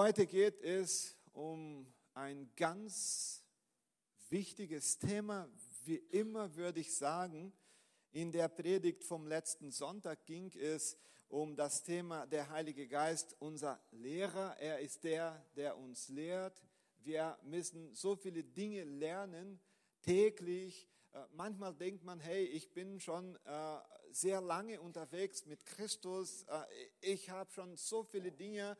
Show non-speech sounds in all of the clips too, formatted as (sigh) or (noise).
Heute geht es um ein ganz wichtiges Thema. Wie immer würde ich sagen, in der Predigt vom letzten Sonntag ging es um das Thema der Heilige Geist, unser Lehrer. Er ist der, der uns lehrt. Wir müssen so viele Dinge lernen, täglich. Äh, manchmal denkt man, hey, ich bin schon äh, sehr lange unterwegs mit Christus. Äh, ich habe schon so viele Dinge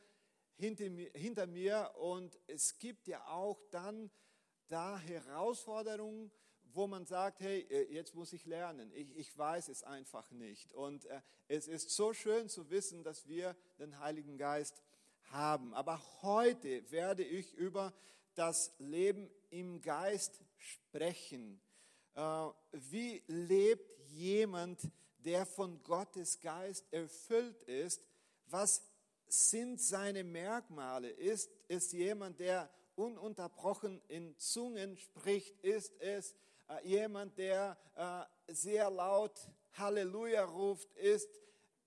hinter mir, hinter mir und es gibt ja auch dann da Herausforderungen, wo man sagt, hey, äh, jetzt muss ich lernen. Ich, ich weiß es einfach nicht. Und äh, es ist so schön zu wissen, dass wir den Heiligen Geist haben. Aber heute werde ich über das Leben im Geist sprechen. Äh, wie lebt jemand, der von Gottes Geist erfüllt ist? Was sind seine Merkmale? Ist es jemand, der ununterbrochen in Zungen spricht? Ist es äh, jemand, der äh, sehr laut Halleluja ruft? Ist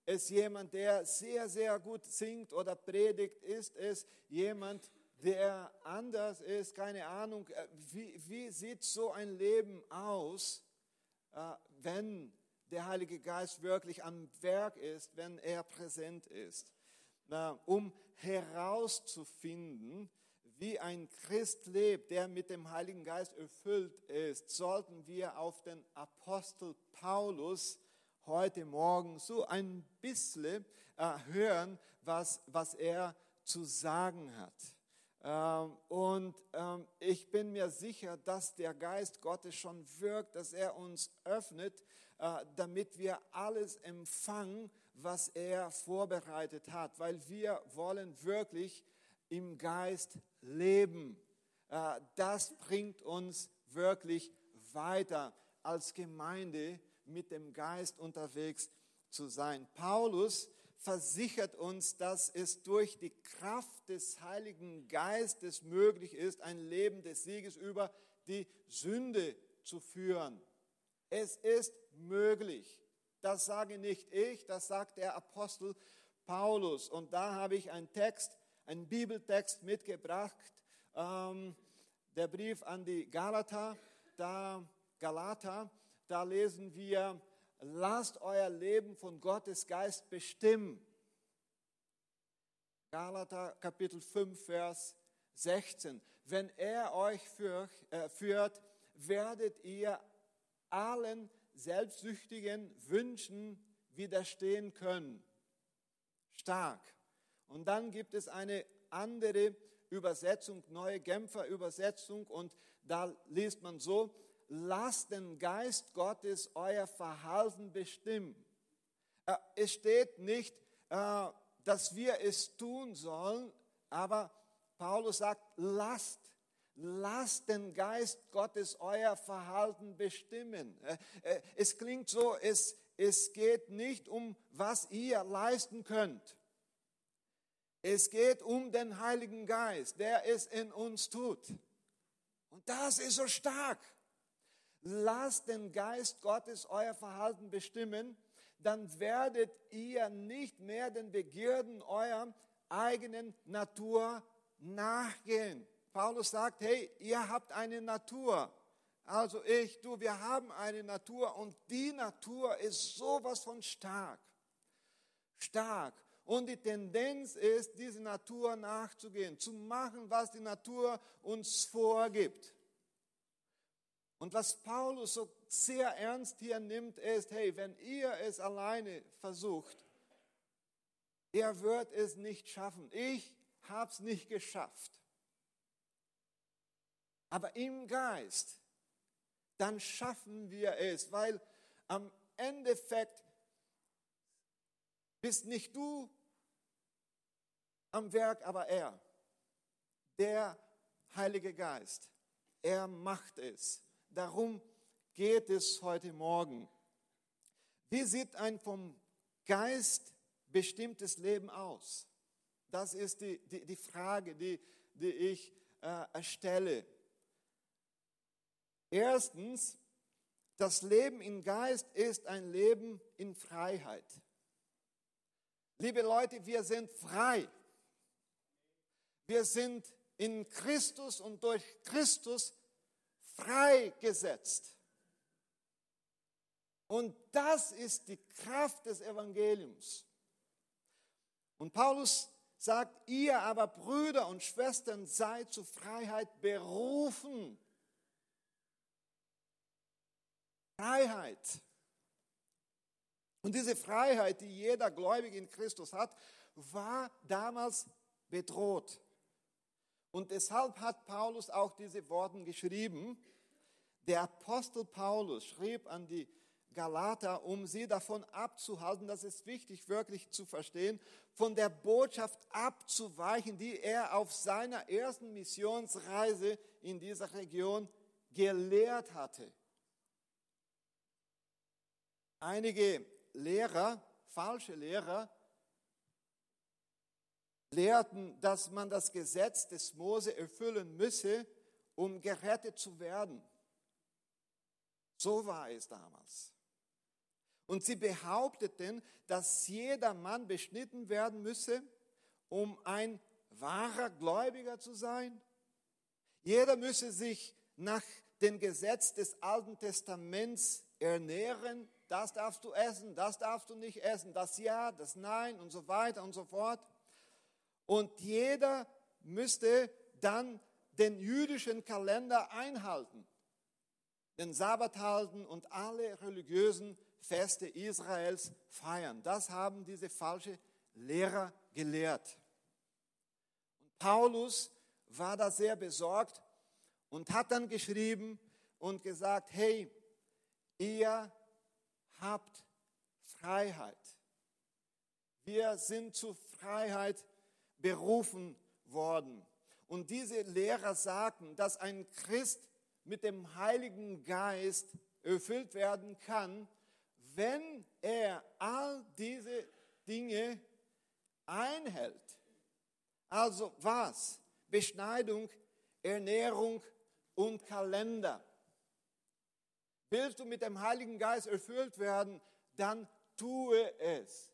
es jemand, der sehr, sehr gut singt oder predigt? Ist es jemand, der anders ist? Keine Ahnung. Äh, wie, wie sieht so ein Leben aus, äh, wenn der Heilige Geist wirklich am Werk ist, wenn er präsent ist? Um herauszufinden, wie ein Christ lebt, der mit dem Heiligen Geist erfüllt ist, sollten wir auf den Apostel Paulus heute Morgen so ein bisschen äh, hören, was, was er zu sagen hat. Ähm, und ähm, ich bin mir sicher, dass der Geist Gottes schon wirkt, dass er uns öffnet, äh, damit wir alles empfangen, was er vorbereitet hat, weil wir wollen wirklich im Geist leben. Äh, das bringt uns wirklich weiter als Gemeinde mit dem Geist unterwegs zu sein. Paulus versichert uns, dass es durch die Kraft des Heiligen Geistes möglich ist, ein Leben des Sieges über die Sünde zu führen. Es ist möglich. Das sage nicht ich, das sagt der Apostel Paulus. Und da habe ich einen Text, einen Bibeltext mitgebracht, ähm, der Brief an die Galater, da Galater, da lesen wir, lasst euer Leben von Gottes Geist bestimmen. Galater Kapitel 5, Vers 16. Wenn er euch äh, führt, werdet ihr allen selbstsüchtigen Wünschen widerstehen können. Stark. Und dann gibt es eine andere Übersetzung, neue Genfer Übersetzung, und da liest man so, lasst den Geist Gottes euer Verhalten bestimmen. Äh, es steht nicht, äh, dass wir es tun sollen, aber Paulus sagt, lasst Lasst den Geist Gottes euer Verhalten bestimmen. Äh, äh, es klingt so, es, es geht nicht um, was ihr leisten könnt. Es geht um den Heiligen Geist, der es in uns tut. Und das ist so stark. Lasst den Geist Gottes euer Verhalten bestimmen, dann werdet ihr nicht mehr den Begierden eurer eigenen Natur nachgehen. Paulus sagt, hey, ihr habt eine Natur. Also ich, du, wir haben eine Natur und die Natur ist sowas von stark. Stark. Und die Tendenz ist, diese Natur nachzugehen, zu machen, was die Natur uns vorgibt. Und was Paulus so sehr ernst hier nimmt, ist, hey, wenn ihr es alleine versucht, er wird es nicht schaffen. Ich habe es nicht geschafft aber im Geist, dann schaffen wir es, weil am Endeffekt bist nicht du am Werk, aber er, der Heilige Geist. Er macht es. Darum geht es heute Morgen. Wie sieht ein vom Geist bestimmtes Leben aus? Das ist die, die, die Frage, die, die ich äh, stelle. Erstens, das Leben im Geist ist ein Leben in Freiheit. Liebe Leute, wir sind frei. Wir sind in Christus und durch Christus freigesetzt. Und das ist die Kraft des Evangeliums. Und Paulus sagt, ihr aber Brüder und Schwestern seid zur Freiheit berufen. Freiheit. Und diese Freiheit, die jeder Gläubige in Christus hat, war damals bedroht. Und deshalb hat Paulus auch diese Worte geschrieben. Der Apostel Paulus schrieb an die Galater, um sie davon abzuhalten, das ist wichtig wirklich zu verstehen, von der Botschaft abzuweichen, die er auf seiner ersten Missionsreise in dieser Region gelehrt hatte. Einige Lehrer, falsche Lehrer, lehrten, dass man das Gesetz des Mose erfüllen müsse, um gerettet zu werden. So war es damals. Und sie behaupteten, dass jeder Mann beschnitten werden müsse, um ein wahrer Gläubiger zu sein. Jeder müsse sich nach dem Gesetz des Alten Testaments ernähren. Das darfst du essen, das darfst du nicht essen, das Ja, das Nein und so weiter und so fort. Und jeder müsste dann den jüdischen Kalender einhalten, den Sabbat halten und alle religiösen Feste Israels feiern. Das haben diese falschen Lehrer gelehrt. Und Paulus war da sehr besorgt und hat dann geschrieben und gesagt, hey, ihr habt Freiheit. Wir sind zu Freiheit berufen worden. Und diese Lehrer sagten, dass ein Christ mit dem Heiligen Geist erfüllt werden kann, wenn er all diese Dinge einhält. Also was? Beschneidung, Ernährung und Kalender. Willst du mit dem Heiligen Geist erfüllt werden, dann tue es.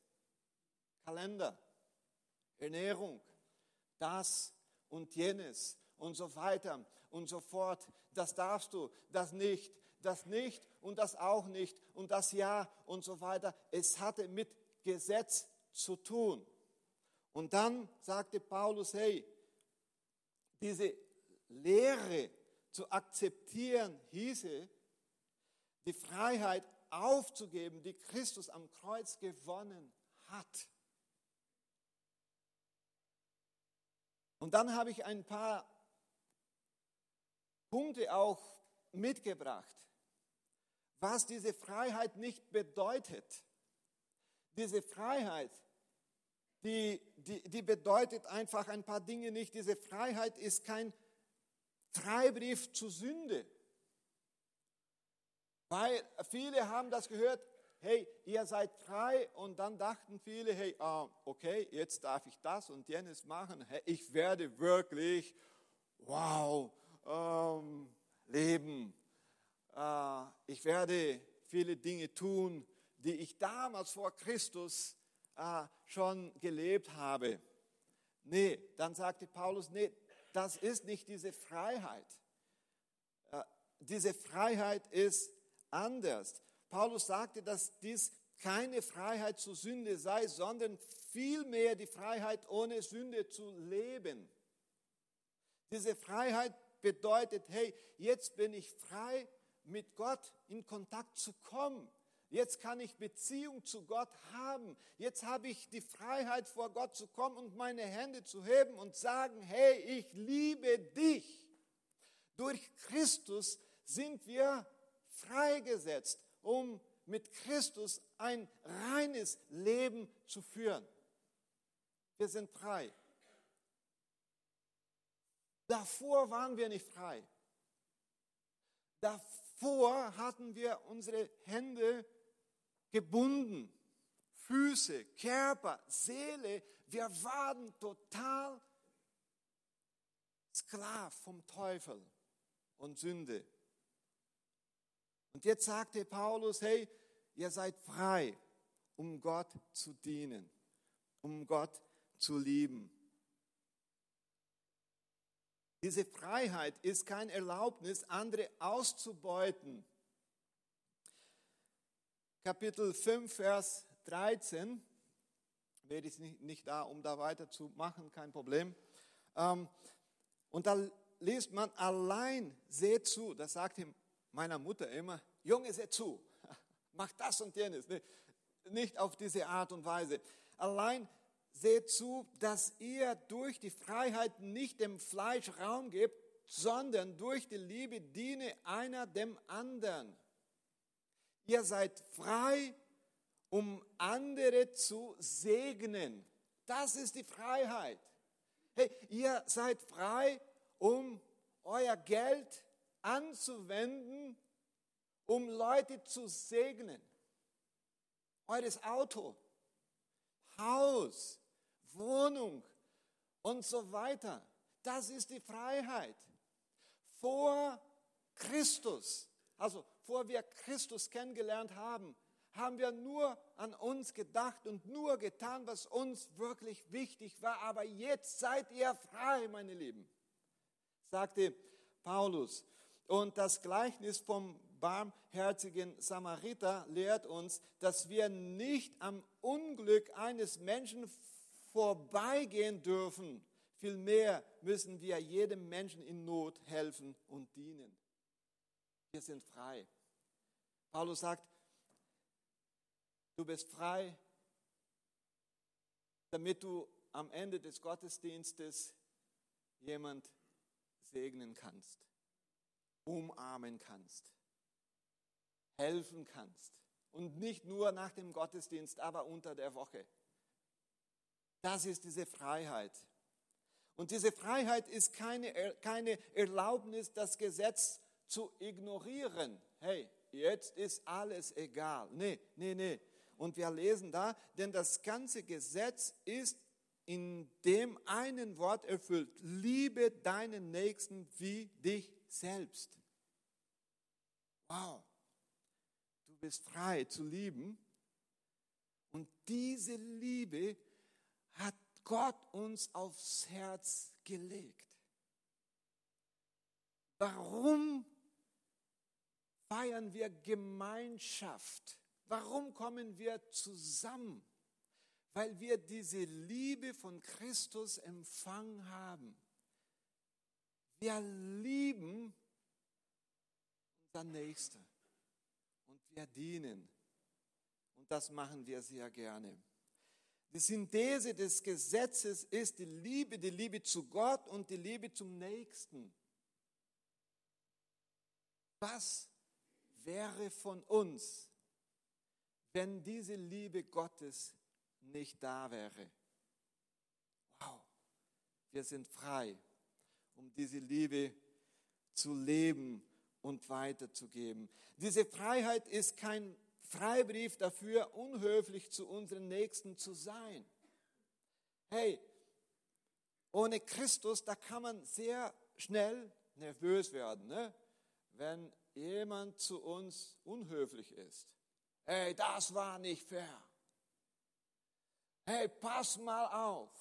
Kalender, Ernährung, das und jenes und so weiter und so fort. Das darfst du, das nicht das nicht und das auch nicht und das ja und so weiter. Es hatte mit Gesetz zu tun. Und dann sagte Paulus, hey, diese Lehre zu akzeptieren hieße, die Freiheit aufzugeben, die Christus am Kreuz gewonnen hat. Und dann habe ich ein paar Punkte auch mitgebracht was diese Freiheit nicht bedeutet. Diese Freiheit, die, die, die bedeutet einfach ein paar Dinge nicht. Diese Freiheit ist kein Freibrief zur Sünde. Weil viele haben das gehört, hey, ihr seid frei und dann dachten viele, hey, ah, okay, jetzt darf ich das und jenes machen. Ich werde wirklich, wow, ähm, leben äh, ich werde viele Dinge tun, die ich damals vor Christus äh, schon gelebt habe. Nee, dann sagte Paulus, nee, das ist nicht diese Freiheit. Äh, diese Freiheit ist anders. Paulus sagte, dass dies keine Freiheit zur Sünde sei, sondern vielmehr die Freiheit, ohne Sünde zu leben. Diese Freiheit bedeutet, hey, jetzt bin ich frei mit Gott in Kontakt zu kommen. Jetzt kann ich Beziehung zu Gott haben. Jetzt habe ich die Freiheit vor Gott zu kommen und meine Hände zu heben und sagen, hey, ich liebe dich. Durch Christus sind wir freigesetzt, um mit Christus ein reines Leben zu führen. Wir sind frei. Davor waren wir nicht frei. Davor hatten wir unsere Hände gebunden, Füße, Körper, Seele. Wir waren total Sklav vom Teufel und Sünde. Und jetzt sagte Paulus, hey, ihr seid frei, um Gott zu dienen, um Gott zu lieben. Diese Freiheit ist kein Erlaubnis, andere auszubeuten. Kapitel 5, Vers 13, wäre ich nicht da, um da weiterzumachen, kein Problem. Ähm, und da liest man, allein seht zu, das sagt ihm meiner Mutter immer, Junge, seht zu, (laughs) mach das und jenes. Nicht auf diese Art und Weise. Allein seht zu, dass ihr durch die Freiheit nicht dem Fleisch Raum gebt, sondern durch die Liebe diene einer dem anderen. Ihr seid frei, um andere zu segnen. Das ist die Freiheit. Hey, ihr seid frei, um euer Geld anzuwenden, um Leute zu segnen. Eures Auto, Haus, Wohnung und so weiter. Das ist die Freiheit. Vor Christus, also vor wir Christus kennengelernt haben, haben wir nur an uns gedacht und nur getan, was uns wirklich wichtig war. Aber jetzt seid ihr frei, meine Lieben, sagte Paulus. Und das Gleichnis vom barmherzigen Samariter lehrt uns, dass wir nicht am Unglück eines Menschen vorbeigehen dürfen. Vielmehr müssen wir jedem Menschen in Not helfen und dienen. Wir sind frei. Paulus sagt, du bist frei, damit du am Ende des Gottesdienstes jemand segnen kannst, umarmen kannst, helfen kannst. Und nicht nur nach dem Gottesdienst, aber unter der Woche. Das ist diese Freiheit. Und diese Freiheit ist keine, keine Erlaubnis, das Gesetz zu ignorieren. Hey, jetzt ist alles egal. Nee, nee, nee. Und wir lesen da, denn das ganze Gesetz ist in dem einen Wort erfüllt. Liebe deinen Nächsten wie dich selbst. Wow. Du bist frei zu lieben. Und diese Liebe hat Gott uns aufs Herz gelegt. Warum feiern wir Gemeinschaft? Warum kommen wir zusammen? Weil wir diese Liebe von Christus empfangen haben. Wir lieben unseren Nächsten und wir dienen. Und das machen wir sehr gerne. Die Synthese des Gesetzes ist die Liebe, die Liebe zu Gott und die Liebe zum Nächsten. Was wäre von uns, wenn diese Liebe Gottes nicht da wäre? Wow, wir sind frei, um diese Liebe zu leben und weiterzugeben. Diese Freiheit ist kein Freibrief dafür, unhöflich zu unseren Nächsten zu sein. Hey, ohne Christus, da kann man sehr schnell nervös werden, ne? wenn jemand zu uns unhöflich ist. Hey, das war nicht fair. Hey, pass mal auf.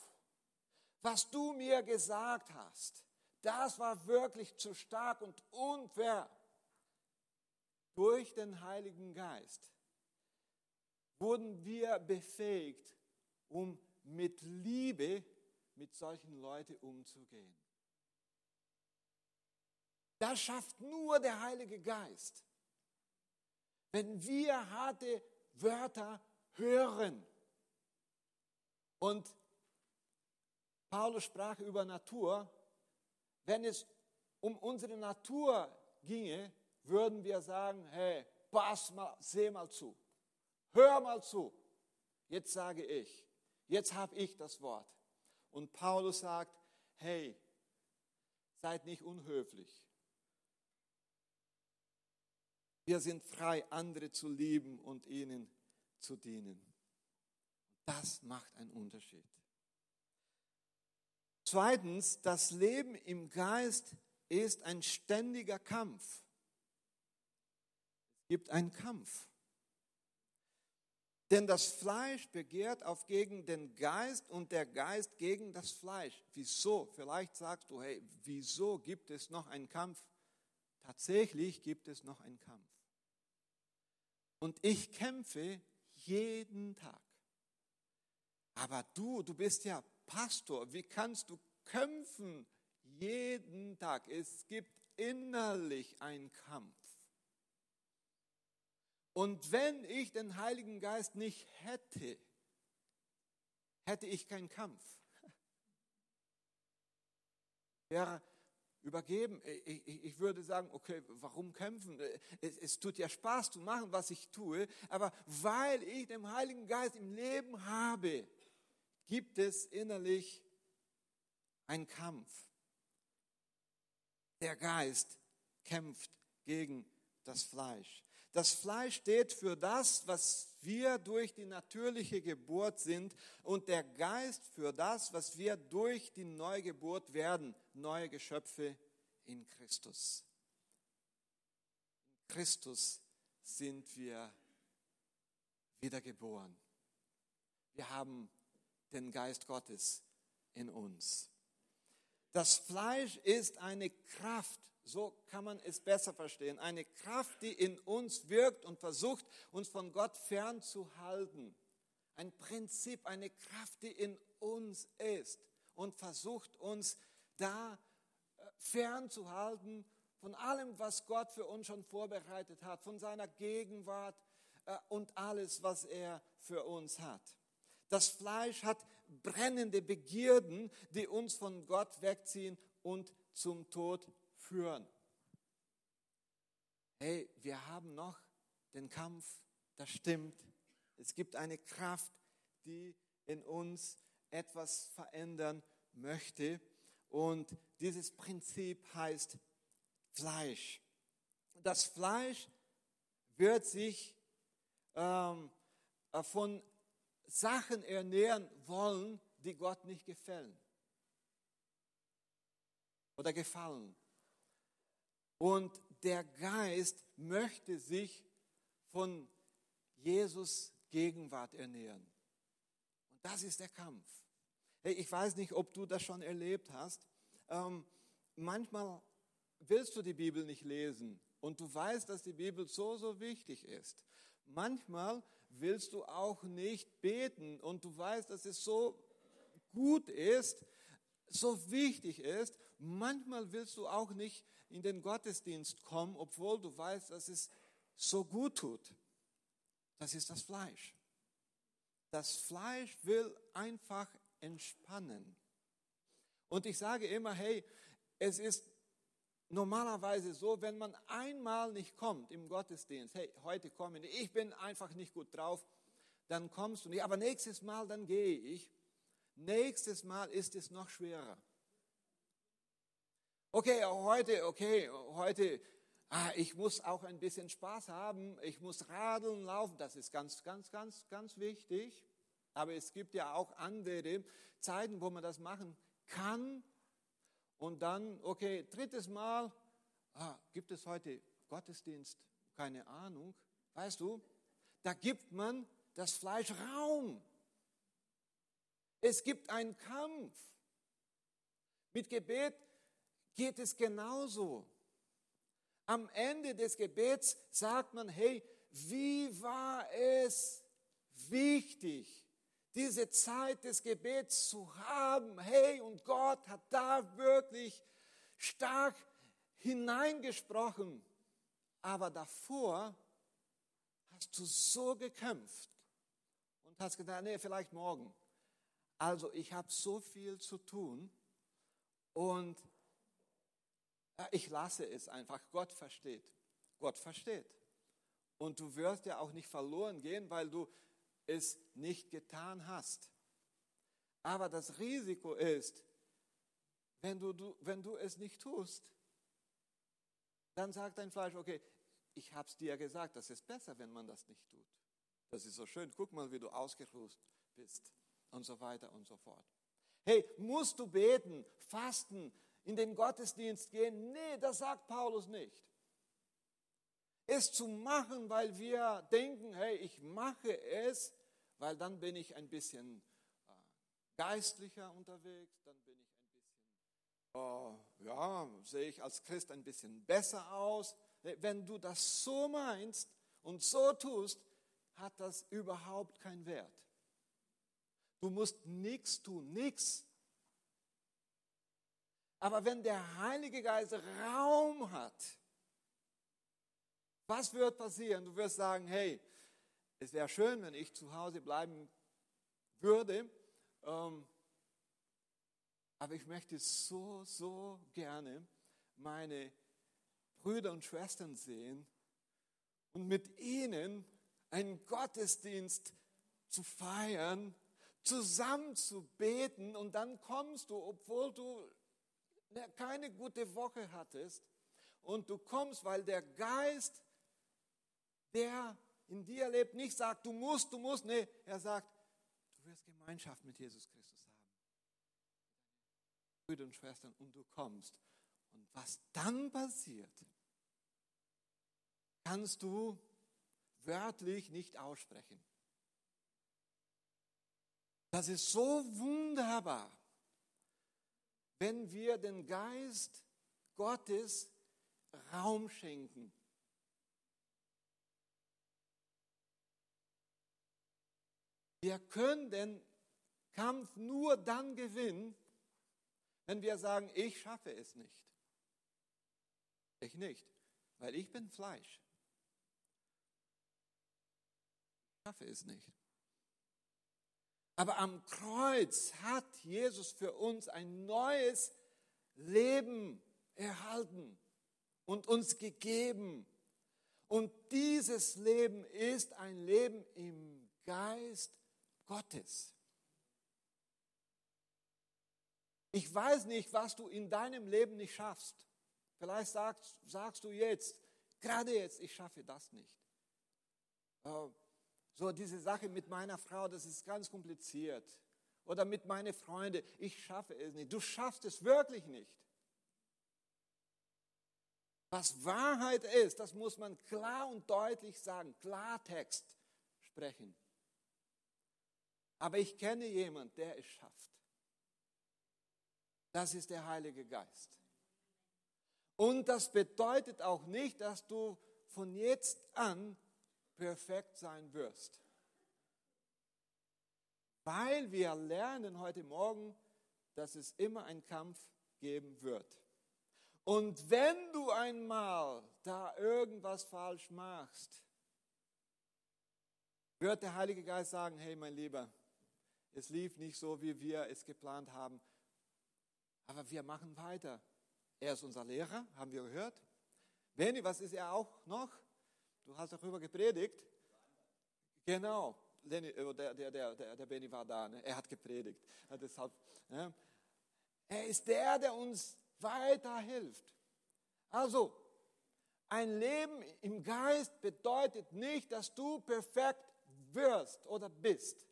Was du mir gesagt hast, das war wirklich zu stark und unfair. Durch den Heiligen Geist wurden wir befähigt, um mit Liebe mit solchen Leuten umzugehen. Das schafft nur der Heilige Geist. Wenn wir harte Wörter hören und Paulus sprach über Natur, wenn es um unsere Natur ginge, würden wir sagen, hey, pass mal, seh mal zu. Hör mal zu. Jetzt sage ich, jetzt habe ich das Wort. Und Paulus sagt, hey, seid nicht unhöflich. Wir sind frei, andere zu lieben und ihnen zu dienen. Das macht einen Unterschied. Zweitens, das Leben im Geist ist ein ständiger Kampf. Es gibt einen Kampf. Denn das Fleisch begehrt auf gegen den Geist und der Geist gegen das Fleisch. Wieso? Vielleicht sagst du, hey, wieso gibt es noch einen Kampf? Tatsächlich gibt es noch einen Kampf. Und ich kämpfe jeden Tag. Aber du, du bist ja Pastor. Wie kannst du kämpfen jeden Tag? Es gibt innerlich einen Kampf. Und wenn ich den Heiligen Geist nicht hätte, hätte ich keinen Kampf. Wäre übergeben. Ich, würde sagen, okay, warum kämpfen? Es, tut ja Spaß zu machen, was ich tue, aber weil ich den Heiligen Geist im Leben habe, gibt es innerlich einen Kampf. Der Geist kämpft gegen das Fleisch. Das Fleisch steht für das, was wir durch die natürliche Geburt sind und der Geist für das, was wir durch die Neugeburt werden, neue Geschöpfe in Christus. In Christus sind wir wiedergeboren. Wir haben den Geist Gottes in uns. Das Fleisch ist eine Kraft, so kann man es besser verstehen. Eine Kraft, die in uns wirkt und versucht, uns von Gott fernzuhalten. Ein Prinzip, eine Kraft, die in uns ist und versucht, uns da äh, fernzuhalten von allem, was Gott für uns schon vorbereitet hat, von seiner Gegenwart äh, und alles, was er für uns hat. Das Fleisch hat brennende Begierden, die uns von Gott wegziehen und zum Tod führen. Hey, wir haben noch den Kampf, das stimmt. Es gibt eine Kraft, die in uns etwas verändern möchte. Und dieses Prinzip heißt Fleisch. Das Fleisch wird sich ähm, von Sachen ernähren wollen, die Gott nicht gefallen oder gefallen. Und der Geist möchte sich von Jesus Gegenwart ernähren. Und das ist der Kampf. Hey, ich weiß nicht, ob du das schon erlebt hast. Ähm, manchmal willst du die Bibel nicht lesen und du weißt, dass die Bibel so, so wichtig ist. Manchmal willst du auch nicht beten und du weißt, dass es so gut ist, so wichtig ist. Manchmal willst du auch nicht in den Gottesdienst kommen, obwohl du weißt, dass es so gut tut. Das ist das Fleisch. Das Fleisch will einfach entspannen. Und ich sage immer, hey, es ist normalerweise so, wenn man einmal nicht kommt im Gottesdienst, hey, heute komme ich, ich bin einfach nicht gut drauf, dann kommst du nicht, aber nächstes Mal, dann gehe ich. Nächstes Mal ist es noch schwerer. Okay, heute, okay, heute, ah, ich muss auch ein bisschen Spaß haben, ich muss radeln, laufen, das ist ganz, ganz, ganz, ganz wichtig. Aber es gibt ja auch andere Zeiten, wo man das machen kann. Und dann, okay, drittes Mal, ah, gibt es heute Gottesdienst? Keine Ahnung. Weißt du, da gibt man das Fleisch Raum. Es gibt einen Kampf. Mit Gebet geht es genauso. Am Ende des Gebets sagt man, hey, wie war es wichtig, diese Zeit des Gebets zu haben. Hey, und Gott hat da wirklich stark hineingesprochen. Aber davor hast du so gekämpft und hast gedacht, nee, vielleicht morgen. Also ich habe so viel zu tun und ich lasse es einfach. Gott versteht. Gott versteht. Und du wirst ja auch nicht verloren gehen, weil du es nicht getan hast. Aber das Risiko ist, wenn du, du, wenn du es nicht tust, dann sagt dein Fleisch, okay, ich habe es dir gesagt, das ist besser, wenn man das nicht tut. Das ist so schön, guck mal, wie du ausgeruht bist und so weiter und so fort. Hey, musst du beten, fasten, in den Gottesdienst gehen. Nee, das sagt Paulus nicht. Es zu machen, weil wir denken, hey, ich mache es, weil dann bin ich ein bisschen äh, geistlicher unterwegs, dann bin ich ein bisschen, äh, ja, sehe ich als Christ ein bisschen besser aus. Wenn du das so meinst und so tust, hat das überhaupt keinen Wert. Du musst nichts tun, nichts. Aber wenn der Heilige Geist Raum hat, was wird passieren? Du wirst sagen, hey, es wäre schön, wenn ich zu Hause bleiben würde, ähm, aber ich möchte so, so gerne meine Brüder und Schwestern sehen und mit ihnen einen Gottesdienst zu feiern, zusammen zu beten und dann kommst du, obwohl du keine gute Woche hattest und du kommst, weil der Geist, der in dir lebt, nicht sagt, du musst, du musst, nee, er sagt, du wirst Gemeinschaft mit Jesus Christus haben. Brüder und Schwestern, und du kommst. Und was dann passiert, kannst du wörtlich nicht aussprechen. Das ist so wunderbar, wenn wir den Geist Gottes Raum schenken. Wir können den Kampf nur dann gewinnen, wenn wir sagen, ich schaffe es nicht. Ich nicht, weil ich bin Fleisch. Ich schaffe es nicht. Aber am Kreuz hat Jesus für uns ein neues Leben erhalten und uns gegeben. Und dieses Leben ist ein Leben im Geist Gottes. Ich weiß nicht, was du in deinem Leben nicht schaffst. Vielleicht sagst, sagst du jetzt, gerade jetzt, ich schaffe das nicht. Oh, so diese Sache mit meiner Frau, das ist ganz kompliziert. Oder mit meinen Freunden, ich schaffe es nicht. Du schaffst es wirklich nicht. Was Wahrheit ist, das muss man klar und deutlich sagen, Klartext sprechen. Aber ich kenne jemanden, der es schafft. Das ist der Heilige Geist. Und das bedeutet auch nicht, dass du von jetzt an perfekt sein wirst. Weil wir lernen heute Morgen, dass es immer einen Kampf geben wird. Und wenn du einmal da irgendwas falsch machst, wird der Heilige Geist sagen, hey mein Lieber, es lief nicht so, wie wir es geplant haben. Aber wir machen weiter. Er ist unser Lehrer, haben wir gehört. Benny, was ist er auch noch? Du hast darüber gepredigt. Genau, Lenny, äh, der, der, der, der Benny war da, ne? er hat gepredigt. Deshalb, ja. Er ist der, der uns weiterhilft. Also, ein Leben im Geist bedeutet nicht, dass du perfekt wirst oder bist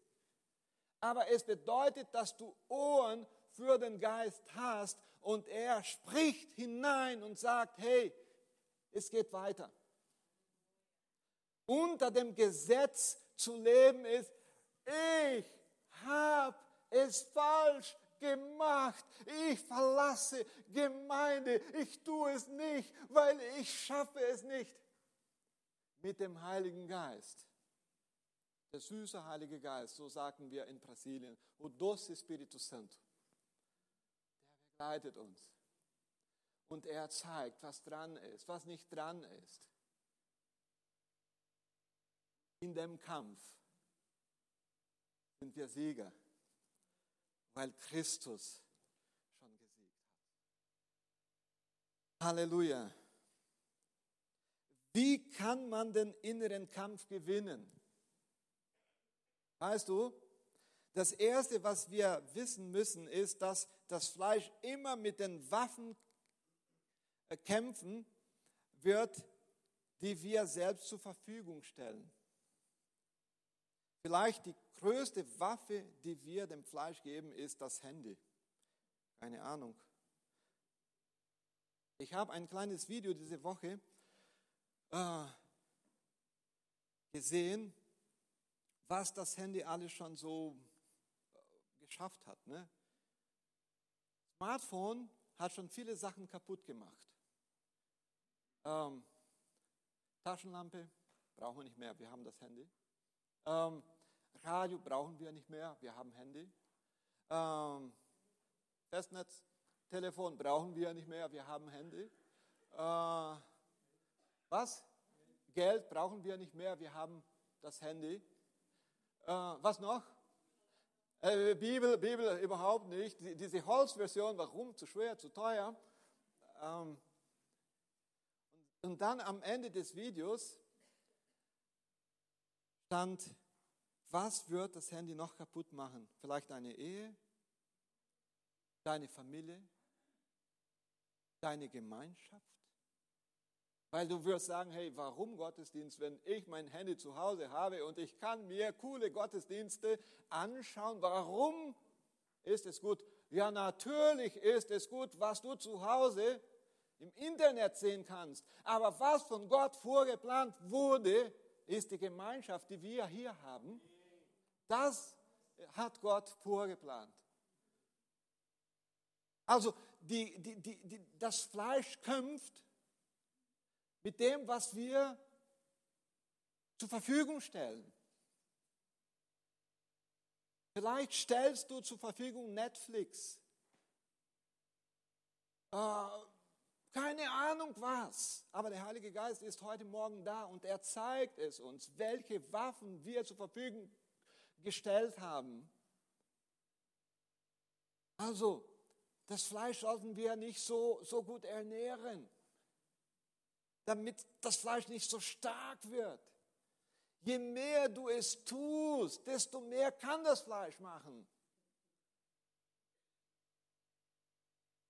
aber es bedeutet, dass du Ohren für den Geist hast und er spricht hinein und sagt, hey, es geht weiter. Unter dem Gesetz zu leben ist, ich habe es falsch gemacht. Ich verlasse Gemeinde. Ich tue es nicht, weil ich schaffe es nicht. Mit dem Heiligen Geist der süße Heilige Geist, so sagen wir in Brasilien, o doce Espírito Santo, der begleitet uns. Und er zeigt, was dran ist, was nicht dran ist. In dem Kampf sind wir Sieger, weil Christus schon gesiegt hat. Halleluja. Wie kann man den inneren Kampf gewinnen? Weißt du, das Erste, was wir wissen müssen, ist, dass das Fleisch immer mit den Waffen äh, kämpfen wird, die wir selbst zur Verfügung stellen. Vielleicht die größte Waffe, die wir dem Fleisch geben, ist das Handy. Keine Ahnung. Ich habe ein kleines Video diese Woche. Äh, gesehen, was das Handy alles schon so äh, geschafft hat. Ne? Smartphone hat schon viele Sachen kaputt gemacht. Ähm, Taschenlampe brauchen wir nicht mehr, wir haben das Handy. Ähm, Radio brauchen wir nicht mehr, wir haben Handy. Ähm, Festnetz, Telefon brauchen wir nicht mehr, wir haben Handy. Äh, was? Geld brauchen wir nicht mehr, wir haben das Handy. Äh, was noch? Äh, Bibel, Bibel überhaupt nicht. Die, diese Holzversion, warum? Zu schwer, zu teuer. Ähm, und dann am Ende des Videos stand, was wird das Handy noch kaputt machen? Vielleicht deine Ehe, deine Familie, deine Gemeinschaft? Weil du wirst sagen, hey, warum Gottesdienst, wenn ich mein Handy zu Hause habe und ich kann mir coole Gottesdienste anschauen? Warum ist es gut? Ja, natürlich ist es gut, was du zu Hause im Internet sehen kannst. Aber was von Gott vorgeplant wurde, ist die Gemeinschaft, die wir hier haben. Das hat Gott vorgeplant. Also die, die, die, das Fleisch kämpft mit dem, was wir zur Verfügung stellen. Vielleicht stellst du zur Verfügung Netflix. Äh, keine Ahnung was. Aber der Heilige Geist ist heute Morgen da und er zeigt es uns, welche Waffen wir zur Verfügung gestellt haben. Also, das Fleisch sollten wir nicht so, so gut ernähren damit das Fleisch nicht so stark wird. Je mehr du es tust, desto mehr kann das Fleisch machen.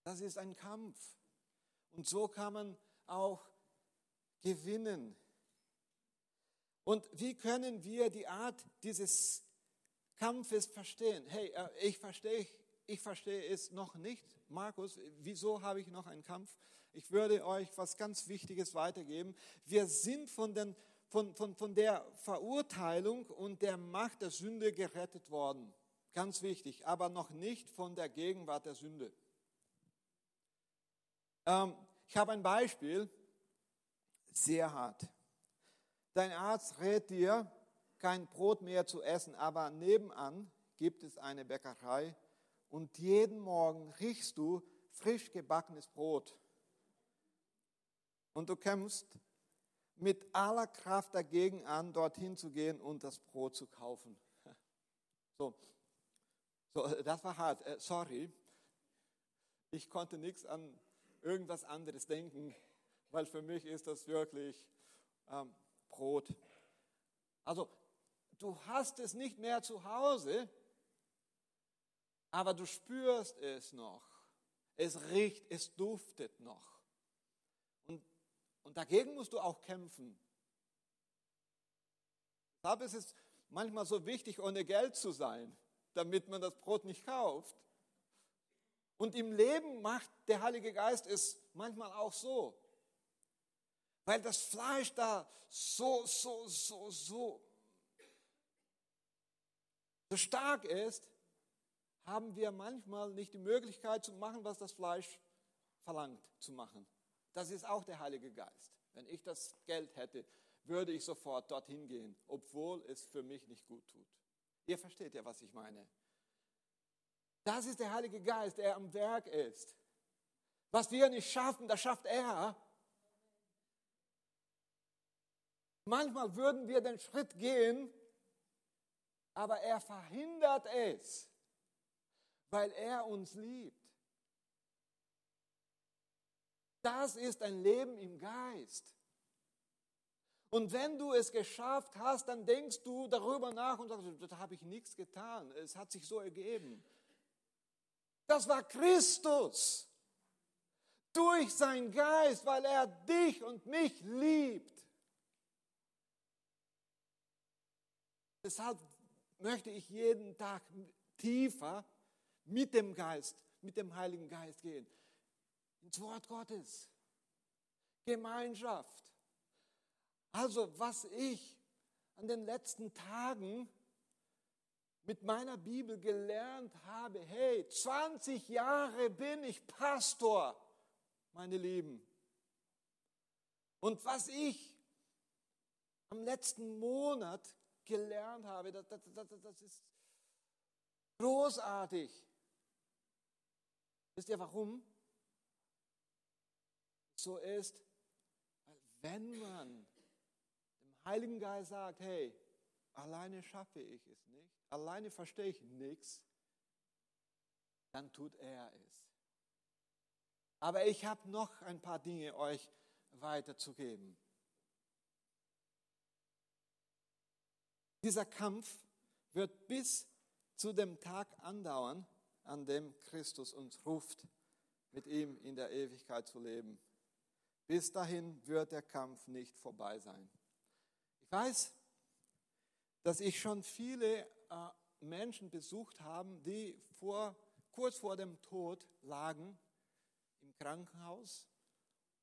Das ist ein Kampf. Und so kann man auch gewinnen. Und wie können wir die Art dieses Kampfes verstehen? Hey, äh, ich verstehe, ich verstehe es noch nicht. Markus, wieso habe ich noch einen Kampf? Ich würde euch was ganz Wichtiges weitergeben. Wir sind von, den, von, von, von der Verurteilung und der Macht der Sünde gerettet worden. Ganz wichtig, aber noch nicht von der Gegenwart der Sünde. Ähm, ich habe ein Beispiel, sehr hart. Dein Arzt rät dir, kein Brot mehr zu essen, aber nebenan gibt es eine Bäckerei und jeden Morgen riechst du frisch gebackenes Brot und du kämpfst mit aller Kraft dagegen an, dorthin zu gehen und das Brot zu kaufen. (laughs) So, so das war hart. Äh, sorry, ich konnte nichts an irgendwas anderes denken, weil für mich ist das wirklich ähm, Brot. Also, du hast es nicht mehr zu Hause, aber du spürst es noch. Es riecht, es duftet noch. Und dagegen musst du auch kämpfen. Deshalb ist es manchmal so wichtig, ohne Geld zu sein, damit man das Brot nicht kauft. Und im Leben macht der Heilige Geist es manchmal auch so. Weil das Fleisch da so, so, so, so, so stark ist, haben wir manchmal nicht die Möglichkeit zu machen, was das Fleisch verlangt zu machen. Das ist auch der Heilige Geist. Wenn ich das Geld hätte, würde ich sofort dorthin gehen, obwohl es für mich nicht gut tut. Ihr versteht ja, was ich meine. Das ist der Heilige Geist, der am Werk ist. Was wir nicht schaffen, das schafft er. Manchmal würden wir den Schritt gehen, aber er verhindert es, weil er uns liebt. Das ist ein Leben im Geist. Und wenn du es geschafft hast, dann denkst du darüber nach und sagst, da habe ich nichts getan. Es hat sich so ergeben. Das war Christus. Durch seinen Geist, weil er dich und mich liebt. Deshalb möchte ich jeden Tag tiefer mit dem Geist, mit dem Heiligen Geist gehen ins Wort Gottes. Gemeinschaft. Also was ich an den letzten Tagen mit meiner Bibel gelernt habe, hey, 20 Jahre bin ich Pastor, meine Lieben. Und was ich am letzten Monat gelernt habe, das, das, das, das ist großartig. Wisst ihr warum? So ist, weil wenn man dem Heiligen Geist sagt, hey, alleine schaffe ich es nicht, alleine verstehe ich nichts, dann tut er es. Aber ich habe noch ein paar Dinge euch weiterzugeben. Dieser Kampf wird bis zu dem Tag andauern, an dem Christus uns ruft, mit ihm in der Ewigkeit zu leben. Bis dahin wird der Kampf nicht vorbei sein. Ich weiß, dass ich schon viele äh, Menschen besucht habe, die vor, kurz vor dem Tod lagen im Krankenhaus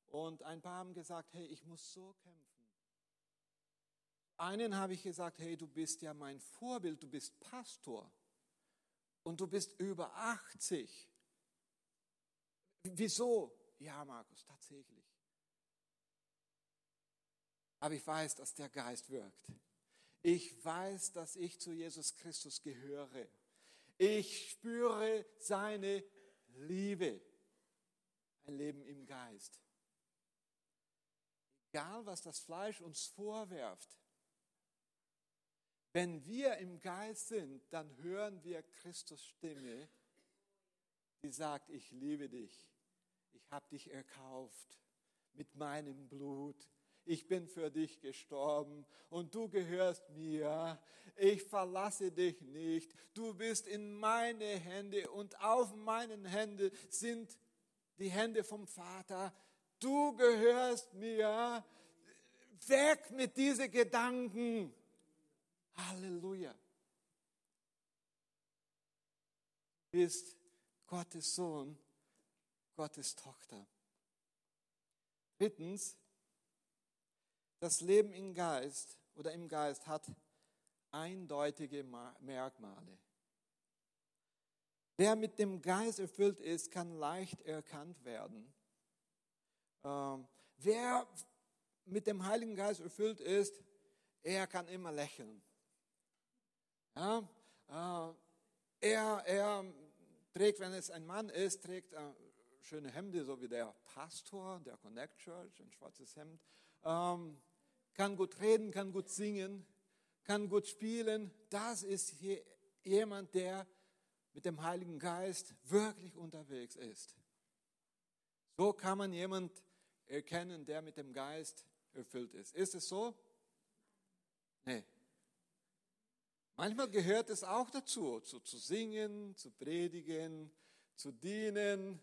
und ein paar haben gesagt, hey, ich muss so kämpfen. Einen habe ich gesagt, hey, du bist ja mein Vorbild, du bist Pastor und du bist über 80. Wieso? Ja, Markus, tatsächlich. Aber ich weiß, dass der Geist wirkt. Ich weiß, dass ich zu Jesus Christus gehöre. Ich spüre seine Liebe. Ein Leben im Geist. Egal, was das Fleisch uns vorwerft, wenn wir im Geist sind, dann hören wir Christus Stimme, die sagt, ich liebe dich, ich habe dich erkauft mit meinem Blut, ich bin für dich gestorben und du gehörst mir, ich verlasse dich nicht, du bist in meine Hände und auf meinen Händen sind die Hände vom Vater, du gehörst mir, weg mit diesen Gedanken. Halleluja. Du bist Gottes Sohn, Gottes Tochter. Drittens, das Leben im Geist oder im Geist hat eindeutige Merkmale. Wer mit dem Geist erfüllt ist, kann leicht erkannt werden. Ähm, wer mit dem Heiligen Geist erfüllt ist, er kann immer lächeln. Ja, äh, er, er trägt, wenn es ein Mann ist, trägt äh, schöne Hemde, so wie der Pastor der Connect Church, ein schwarzes Hemd. Ähm, kann gut reden, kann gut singen, kann gut spielen. Das ist hier jemand, der mit dem Heiligen Geist wirklich unterwegs ist. So kann man jemand erkennen, der mit dem Geist erfüllt ist. Ist es so? Nee, Manchmal gehört es auch dazu, zu, zu singen, zu predigen, zu dienen,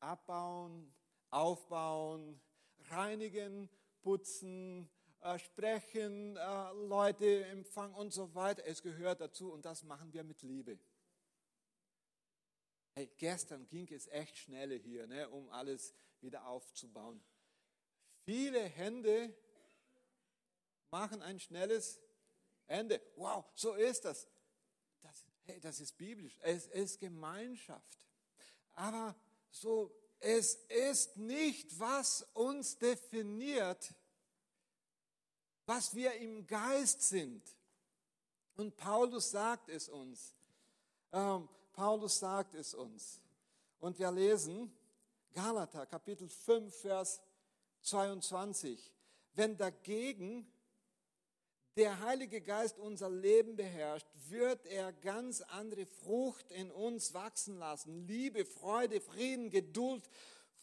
abbauen, aufbauen, reinigen, putzen, äh, sprechen, äh, Leute empfangen und so weiter. Es gehört dazu und das machen wir mit Liebe. Hey, gestern ging es echt schnell hier, ne, um alles wieder aufzubauen. Viele Hände machen ein schnelles Ende. Wow, so ist das. das hey, das ist biblisch. Es ist Gemeinschaft. Aber so, es ist nicht, was uns definiert, was wir im Geist sind. Und Paulus sagt es uns. Ähm, Paulus sagt es uns. Und wir lesen Galater Kapitel 5, Vers 22. Wenn dagegen der Heilige Geist unser Leben beherrscht, wird er ganz andere Frucht in uns wachsen lassen. Liebe, Freude, Frieden, Geduld,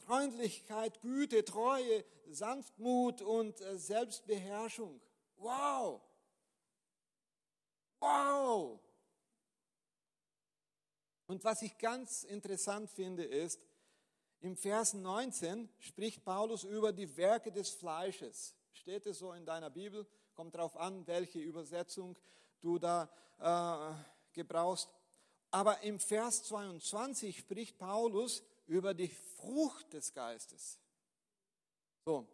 Freundlichkeit, Güte, Treue, Sanftmut und äh, Selbstbeherrschung. Wow! Wow! Und was ich ganz interessant finde, ist, im Vers 19 spricht Paulus über die Werke des Fleisches. Steht es so in deiner Bibel? Kommt darauf an, welche Übersetzung du da äh, gebrauchst. Aber im Vers 22 spricht Paulus über die Frucht des Geistes. So,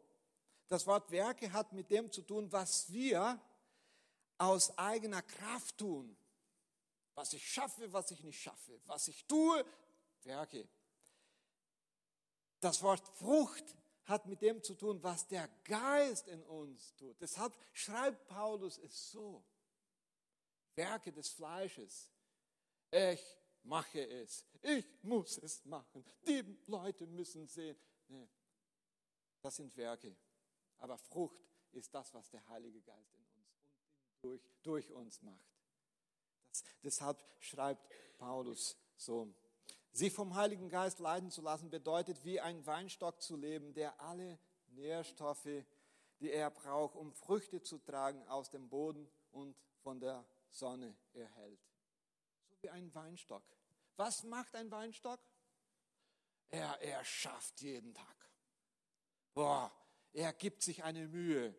das Wort Werke hat mit dem zu tun, was wir aus eigener Kraft tun. Was ich schaffe, was ich nicht schaffe. Was ich tue, Werke. Das Wort Frucht hat mit dem zu tun, was der Geist in uns tut. Deshalb schreibt Paulus es so. Werke des Fleisches. Ich mache es. Ich muss es machen. Die Leute müssen sehen. Nee, das sind Werke. Aber Frucht ist das, was der Heilige Geist in uns und durch, durch uns macht. Das, deshalb schreibt Paulus so. Sie vom Heiligen Geist leiden zu lassen, bedeutet wie ein Weinstock zu leben, der alle Nährstoffe, die er braucht, um Früchte zu tragen, aus dem Boden und von der Sonne erhält. So wie ein Weinstock. Was macht ein Weinstock? Er, er schafft jeden Tag. Boah, er gibt sich eine Mühe.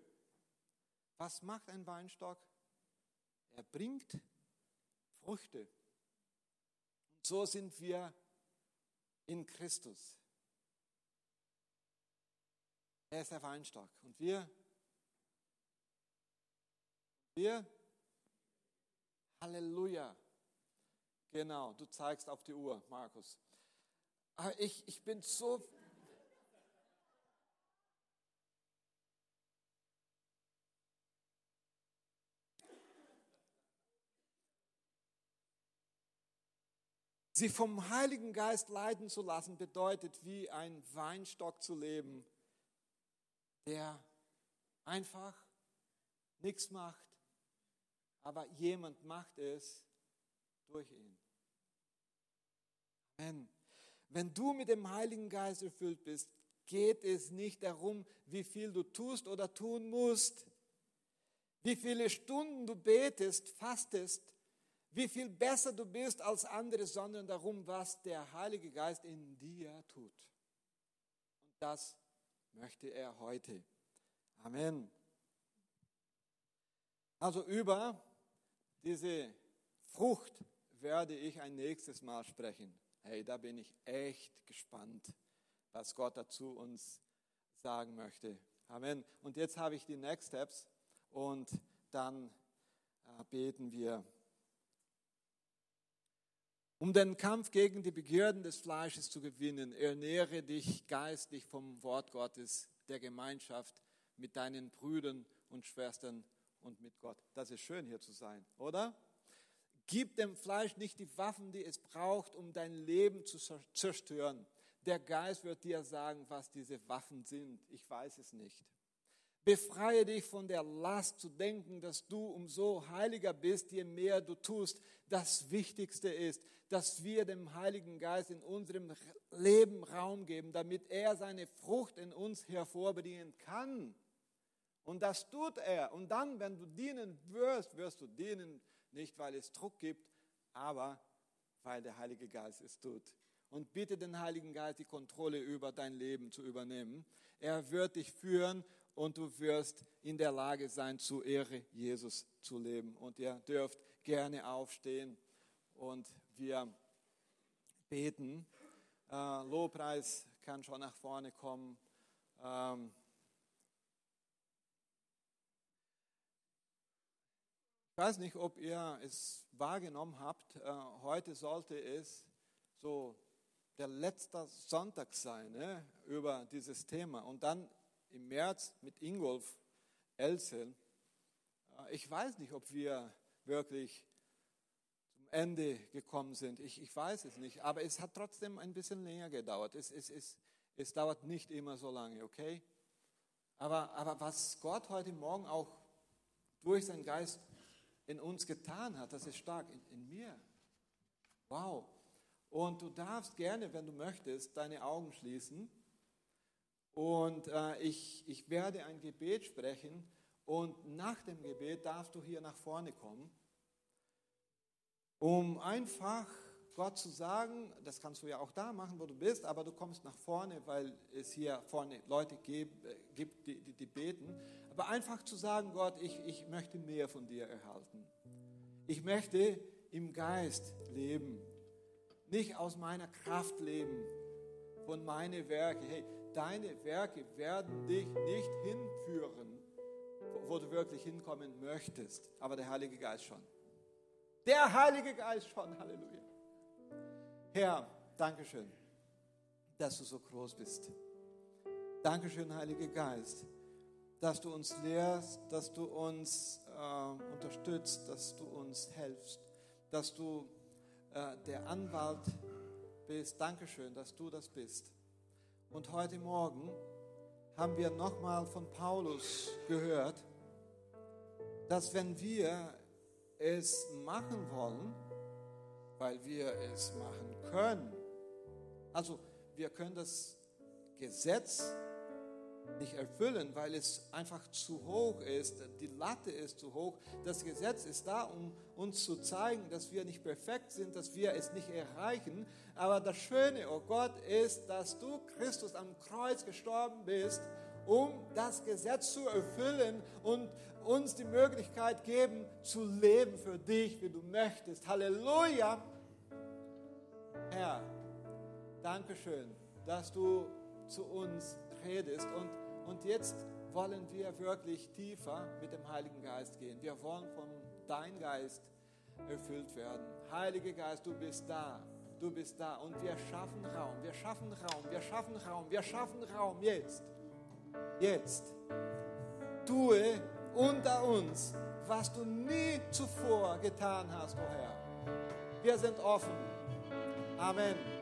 Was macht ein Weinstock? Er bringt Früchte. Und so sind wir in Christus. Er ist der Weinstock. Und wir, wir, Halleluja. Genau, du zeigst auf die Uhr, Markus. Aber ich, ich bin so Sie vom Heiligen Geist leiten zu lassen, bedeutet wie ein Weinstock zu leben, der einfach nichts macht, aber jemand macht es durch ihn. Amen. Wenn du mit dem Heiligen Geist erfüllt bist, geht es nicht darum, wie viel du tust oder tun musst, wie viele Stunden du betest, fastest, wie viel besser du bist als andere, sondern darum, was der Heilige Geist in dir tut. Und das möchte er heute. Amen. Also über diese Frucht werde ich ein nächstes Mal sprechen. Hey, da bin ich echt gespannt, was Gott dazu uns sagen möchte. Amen. Und jetzt habe ich die Next Steps und dann äh, beten wir. Um den Kampf gegen die Begierden des Fleisches zu gewinnen, ernähre dich geistlich vom Wort Gottes, der Gemeinschaft mit deinen Brüdern und Schwestern und mit Gott. Das ist schön hier zu sein, oder? Gib dem Fleisch nicht die Waffen, die es braucht, um dein Leben zu zerstören. Der Geist wird dir sagen, was diese Waffen sind. Ich weiß es nicht. Befreie dich von der Last zu denken, dass du umso heiliger bist, je mehr du tust. Das Wichtigste ist, dass wir dem Heiligen Geist in unserem Leben Raum geben, damit er seine Frucht in uns hervorbringen kann. Und das tut er. Und dann, wenn du dienen wirst, wirst du dienen, nicht weil es Druck gibt, aber weil der Heilige Geist es tut. Und bitte den Heiligen Geist, die Kontrolle über dein Leben zu übernehmen. Er wird dich führen und du wirst in der Lage sein, zu Ehre Jesus zu leben. Und ihr dürft gerne aufstehen und wir beten. Äh, Lobpreis kann schon nach vorne kommen. Ähm, ich weiß nicht, ob ihr es wahrgenommen habt. Äh, heute sollte es so der letzte Sonntag sein ne, über dieses Thema. Und dann im März mit Ingolf Elzel. Äh, ich weiß nicht, ob wir wirklich zum Ende gekommen sind. Ich, ich weiß es nicht. Aber es hat trotzdem ein bisschen länger gedauert. Es, es, es, es dauert nicht immer so lange, okay? Aber, aber was Gott heute Morgen auch durch seinen Geist in uns getan hat, das ist stark in, in mir. Wow. Und du darfst gerne, wenn du möchtest, deine Augen schließen. Und äh, ich, ich werde ein Gebet sprechen und nach dem Gebet darfst du hier nach vorne kommen, um einfach Gott zu sagen, das kannst du ja auch da machen, wo du bist, aber du kommst nach vorne, weil es hier vorne Leute gibt, äh, gibt die, die, die beten. Aber einfach zu sagen, Gott, ich, ich möchte mehr von dir erhalten. Ich möchte im Geist leben, nicht aus meiner Kraft leben, von meinen Werken. Hey, deine Werke werden dich nicht hinführen wo du wirklich hinkommen möchtest, aber der Heilige Geist schon. Der Heilige Geist schon, Halleluja. Herr, Dankeschön, dass du so groß bist. Dankeschön, Heiliger Geist, dass du uns lehrst, dass du uns äh, unterstützt, dass du uns helfst, dass du äh, der Anwalt bist. Dankeschön, dass du das bist. Und heute Morgen haben wir nochmal von Paulus gehört, dass wenn wir es machen wollen, weil wir es machen können, also wir können das Gesetz nicht erfüllen, weil es einfach zu hoch ist. Die Latte ist zu hoch. Das Gesetz ist da, um uns zu zeigen, dass wir nicht perfekt sind, dass wir es nicht erreichen. Aber das Schöne, oh Gott, ist, dass du Christus am Kreuz gestorben bist, um das Gesetz zu erfüllen und uns die Möglichkeit geben, zu leben für dich, wie du möchtest. Halleluja! Herr, Dankeschön, dass du zu uns redest. Und, und jetzt wollen wir wirklich tiefer mit dem Heiligen Geist gehen. Wir wollen von deinem Geist erfüllt werden. Heiliger Geist, du bist da. Du bist da und wir schaffen Raum, wir schaffen Raum, wir schaffen Raum, wir schaffen Raum jetzt. Jetzt. Tue unter uns, was du nie zuvor getan hast, o oh Herr. Wir sind offen. Amen.